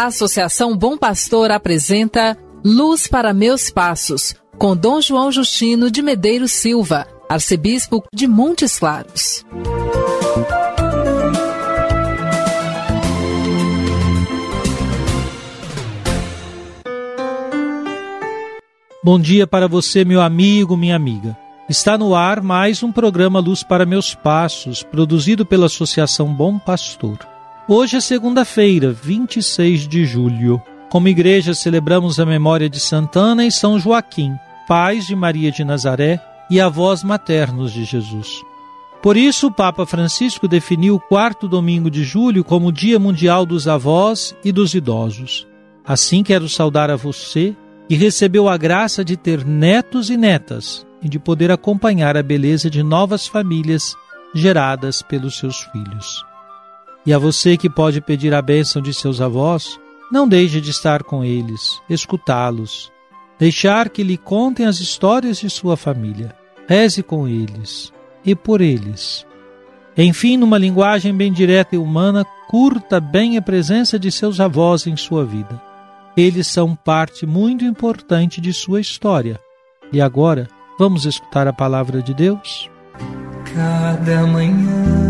A Associação Bom Pastor apresenta Luz para Meus Passos, com Dom João Justino de Medeiros Silva, arcebispo de Montes Claros. Bom dia para você, meu amigo, minha amiga. Está no ar mais um programa Luz para Meus Passos, produzido pela Associação Bom Pastor. Hoje é segunda-feira, 26 de julho. Como igreja, celebramos a memória de Santana e São Joaquim, pais de Maria de Nazaré e avós maternos de Jesus. Por isso, o Papa Francisco definiu o quarto domingo de julho como Dia Mundial dos Avós e dos Idosos. Assim, quero saudar a você que recebeu a graça de ter netos e netas e de poder acompanhar a beleza de novas famílias geradas pelos seus filhos. E a você que pode pedir a bênção de seus avós, não deixe de estar com eles, escutá-los, deixar que lhe contem as histórias de sua família. Reze com eles e por eles. Enfim, numa linguagem bem direta e humana, curta bem a presença de seus avós em sua vida. Eles são parte muito importante de sua história. E agora, vamos escutar a palavra de Deus? Cada manhã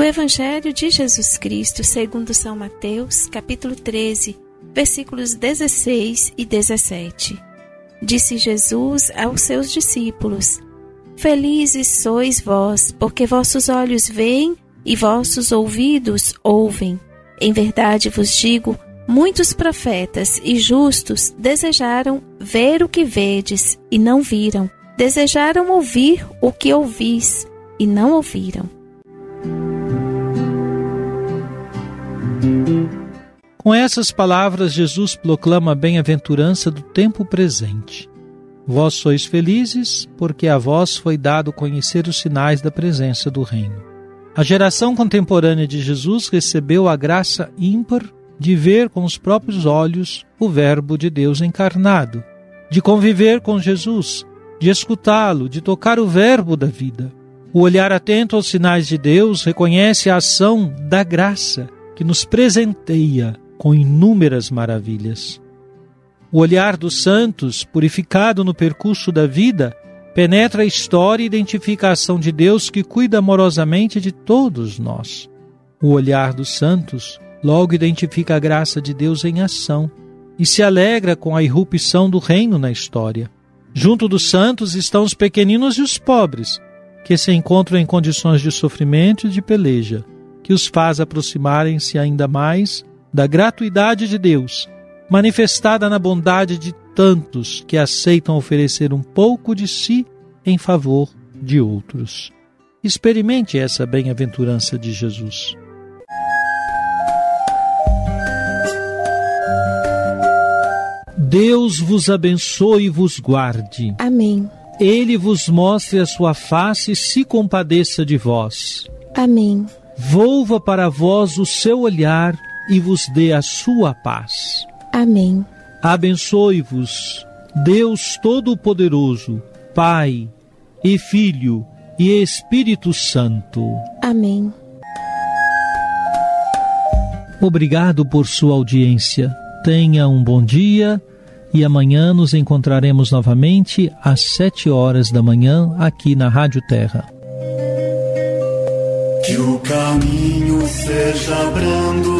Do Evangelho de Jesus Cristo, segundo São Mateus, capítulo 13, versículos 16 e 17. Disse Jesus aos seus discípulos: Felizes sois vós, porque vossos olhos veem e vossos ouvidos ouvem. Em verdade vos digo, muitos profetas e justos desejaram ver o que vedes e não viram, desejaram ouvir o que ouvis e não ouviram. Com essas palavras, Jesus proclama a bem-aventurança do tempo presente. Vós sois felizes, porque a vós foi dado conhecer os sinais da presença do Reino. A geração contemporânea de Jesus recebeu a graça ímpar de ver com os próprios olhos o Verbo de Deus encarnado, de conviver com Jesus, de escutá-lo, de tocar o Verbo da vida. O olhar atento aos sinais de Deus reconhece a ação da graça que nos presenteia com inúmeras maravilhas. O olhar dos santos, purificado no percurso da vida, penetra a história e identificação de Deus que cuida amorosamente de todos nós. O olhar dos santos logo identifica a graça de Deus em ação e se alegra com a irrupção do reino na história. Junto dos santos estão os pequeninos e os pobres, que se encontram em condições de sofrimento e de peleja, que os faz aproximarem-se ainda mais da gratuidade de Deus, manifestada na bondade de tantos que aceitam oferecer um pouco de si em favor de outros. Experimente essa bem-aventurança de Jesus. Deus vos abençoe e vos guarde. Amém. Ele vos mostre a sua face e se compadeça de vós. Amém. Volva para vós o seu olhar e vos dê a sua paz. Amém. Abençoe-vos, Deus Todo-Poderoso, Pai e Filho e Espírito Santo. Amém. Obrigado por sua audiência. Tenha um bom dia e amanhã nos encontraremos novamente às sete horas da manhã aqui na Rádio Terra. Que o caminho seja brando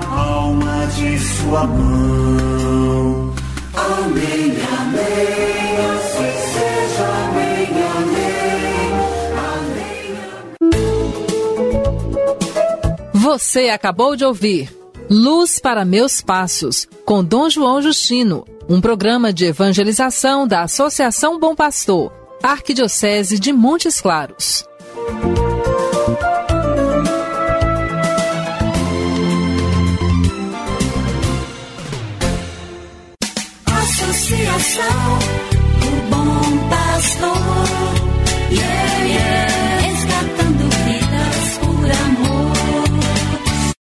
Palma de sua mão. Amém, amém, assim seja, amém, amém, amém. Você acabou de ouvir Luz para Meus Passos, com Dom João Justino, um programa de evangelização da Associação Bom Pastor, Arquidiocese de Montes Claros. Associação do Bom Pastor. Yeah, yeah.